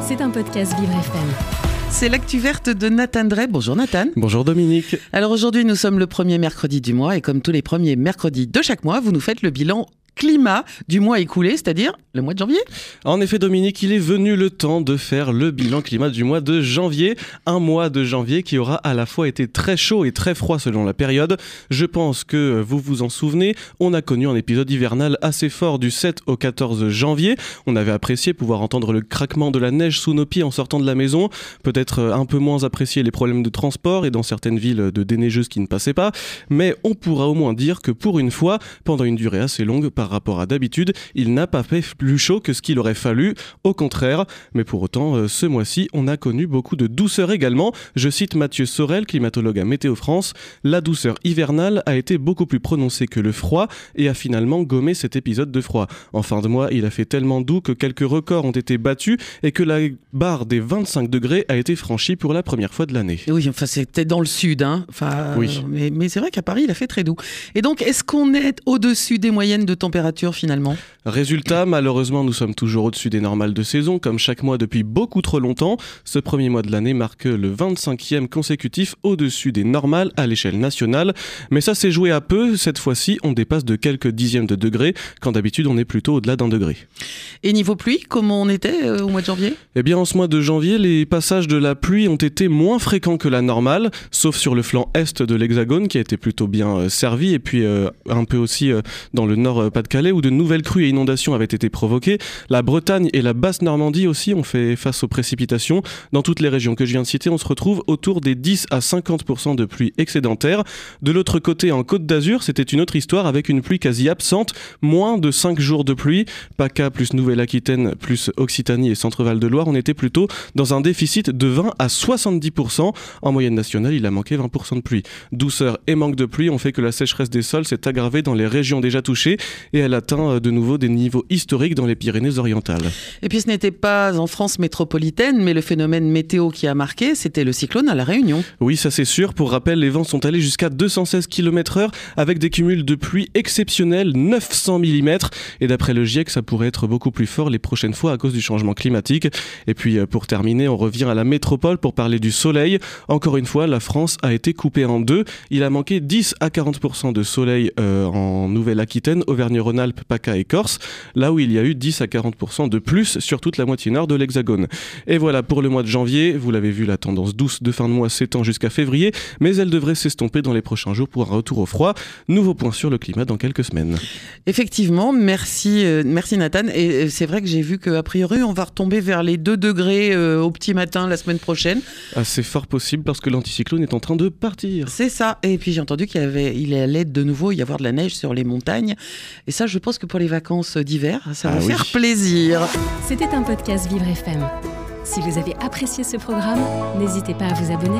C'est un podcast Vivre FM. C'est l'actu verte de Nathan Drey. Bonjour Nathan. Bonjour Dominique. Alors aujourd'hui, nous sommes le premier mercredi du mois et comme tous les premiers mercredis de chaque mois, vous nous faites le bilan climat du mois écoulé, c'est-à-dire le mois de janvier. En effet, Dominique, il est venu le temps de faire le bilan climat du mois de janvier. Un mois de janvier qui aura à la fois été très chaud et très froid selon la période. Je pense que vous vous en souvenez, on a connu un épisode hivernal assez fort du 7 au 14 janvier. On avait apprécié pouvoir entendre le craquement de la neige sous nos pieds en sortant de la maison. Peut-être un peu moins apprécié les problèmes de transport et dans certaines villes de déneigeuses qui ne passaient pas. Mais on pourra au moins dire que pour une fois, pendant une durée assez longue par rapport à d'habitude, il n'a pas fait plus chaud que ce qu'il aurait fallu, au contraire. Mais pour autant, euh, ce mois-ci, on a connu beaucoup de douceur également. Je cite Mathieu Sorel, climatologue à Météo France, la douceur hivernale a été beaucoup plus prononcée que le froid et a finalement gommé cet épisode de froid. En fin de mois, il a fait tellement doux que quelques records ont été battus et que la barre des 25 degrés a été franchie pour la première fois de l'année. Oui, enfin c'était dans le sud, hein. Enfin, Oui. mais, mais c'est vrai qu'à Paris, il a fait très doux. Et donc, est-ce qu'on est au-dessus des moyennes de température? Finalement Résultat, malheureusement, nous sommes toujours au-dessus des normales de saison, comme chaque mois depuis beaucoup trop longtemps. Ce premier mois de l'année marque le 25e consécutif au-dessus des normales à l'échelle nationale. Mais ça s'est joué à peu. Cette fois-ci, on dépasse de quelques dixièmes de degrés, quand d'habitude on est plutôt au-delà d'un degré. Et niveau pluie, comment on était euh, au mois de janvier? Eh bien, en ce mois de janvier, les passages de la pluie ont été moins fréquents que la normale, sauf sur le flanc est de l'Hexagone, qui a été plutôt bien euh, servi, et puis euh, un peu aussi euh, dans le nord euh, Pas-de-Calais, où de nouvelles crues et inondations avaient été provoquées. La Bretagne et la basse Normandie aussi ont fait face aux précipitations. Dans toutes les régions que je viens de citer, on se retrouve autour des 10 à 50% de pluie excédentaire. De l'autre côté, en Côte d'Azur, c'était une autre histoire avec une pluie quasi absente, moins de 5 jours de pluie. PACA plus Nouvelle-Aquitaine plus Occitanie et Centre-Val de Loire, on était plutôt dans un déficit de 20 à 70%. En moyenne nationale, il a manqué 20% de pluie. Douceur et manque de pluie ont fait que la sécheresse des sols s'est aggravée dans les régions déjà touchées et elle atteint euh, de nouveau des niveaux historiques dans les Pyrénées-Orientales. Et puis ce n'était pas en France métropolitaine, mais le phénomène météo qui a marqué, c'était le cyclone à La Réunion. Oui, ça c'est sûr. Pour rappel, les vents sont allés jusqu'à 216 km/h avec des cumuls de pluie exceptionnels, 900 mm. Et d'après le GIEC, ça pourrait être beaucoup plus fort les prochaines fois à cause du changement climatique. Et puis euh, pour terminer, on revient à la métropole pour parler du soleil. Encore une fois, la France a été coupée en deux. Il a manqué 10 à 40% de soleil euh, en Nouvelle-Aquitaine, Auvergne-Rhône-Alpes, PACA et Corse, là où il y a eu 10 à 40% de plus sur toute la moitié nord de l'Hexagone. Et voilà pour le mois de janvier. Vous l'avez vu, la tendance douce de fin de mois s'étend jusqu'à février, mais elle devrait s'estomper dans les prochains jours pour un retour au froid. Nouveau point sur le climat dans quelques semaines. Effectivement, merci, euh, merci Nathan. Et euh, c'est vrai que j'ai vu qu'a priori, on va retomber vers les 2 degrés euh, au petit matin la semaine prochaine. Ah, c'est fort possible parce que l'anticyclone est en train de partir. C'est ça. Et puis j'ai entendu qu'il y avait, il allait de nouveau y avoir de la neige sur les montagnes. Et ça, je pense que pour les vacances d'hiver, ça va Ah oui. faire plaisir. C'était un podcast Vivre FM. Si vous avez apprécié ce programme, n'hésitez pas à vous abonner.